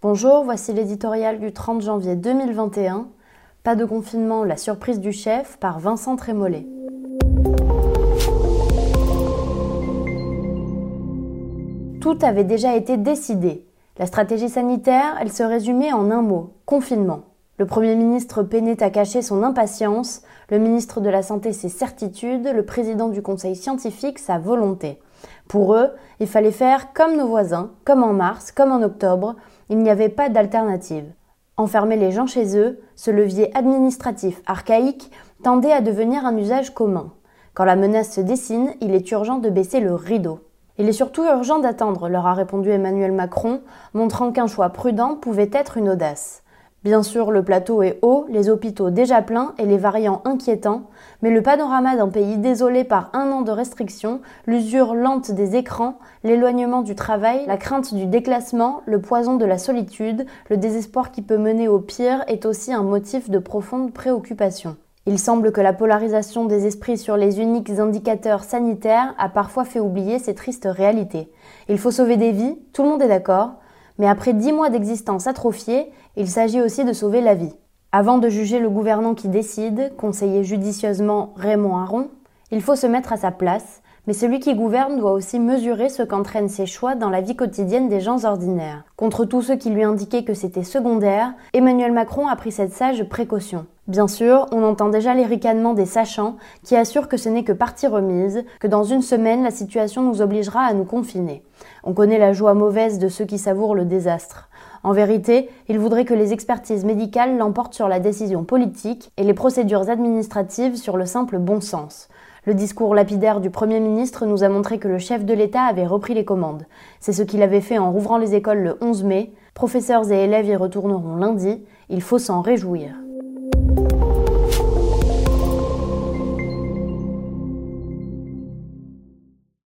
Bonjour, voici l'éditorial du 30 janvier 2021. Pas de confinement, la surprise du chef par Vincent Trémollet. Tout avait déjà été décidé. La stratégie sanitaire, elle se résumait en un mot, confinement. Le Premier ministre peinait à cacher son impatience, le ministre de la Santé ses certitudes, le président du Conseil scientifique sa volonté. Pour eux, il fallait faire comme nos voisins, comme en mars, comme en octobre, il n'y avait pas d'alternative. Enfermer les gens chez eux, ce levier administratif archaïque tendait à devenir un usage commun. Quand la menace se dessine, il est urgent de baisser le rideau. Il est surtout urgent d'attendre, leur a répondu Emmanuel Macron, montrant qu'un choix prudent pouvait être une audace. Bien sûr, le plateau est haut, les hôpitaux déjà pleins et les variants inquiétants, mais le panorama d'un pays désolé par un an de restrictions, l'usure lente des écrans, l'éloignement du travail, la crainte du déclassement, le poison de la solitude, le désespoir qui peut mener au pire est aussi un motif de profonde préoccupation. Il semble que la polarisation des esprits sur les uniques indicateurs sanitaires a parfois fait oublier ces tristes réalités. Il faut sauver des vies, tout le monde est d'accord, mais après dix mois d'existence atrophiée, il s'agit aussi de sauver la vie. Avant de juger le gouvernant qui décide, conseiller judicieusement Raymond Aron, il faut se mettre à sa place, mais celui qui gouverne doit aussi mesurer ce qu'entraînent ses choix dans la vie quotidienne des gens ordinaires. Contre tous ceux qui lui indiquaient que c'était secondaire, Emmanuel Macron a pris cette sage précaution. Bien sûr, on entend déjà les ricanements des sachants qui assurent que ce n'est que partie remise, que dans une semaine la situation nous obligera à nous confiner. On connaît la joie mauvaise de ceux qui savourent le désastre. En vérité, ils voudraient que les expertises médicales l'emportent sur la décision politique et les procédures administratives sur le simple bon sens. Le discours lapidaire du Premier ministre nous a montré que le chef de l'État avait repris les commandes. C'est ce qu'il avait fait en rouvrant les écoles le 11 mai. Professeurs et élèves y retourneront lundi. Il faut s'en réjouir. you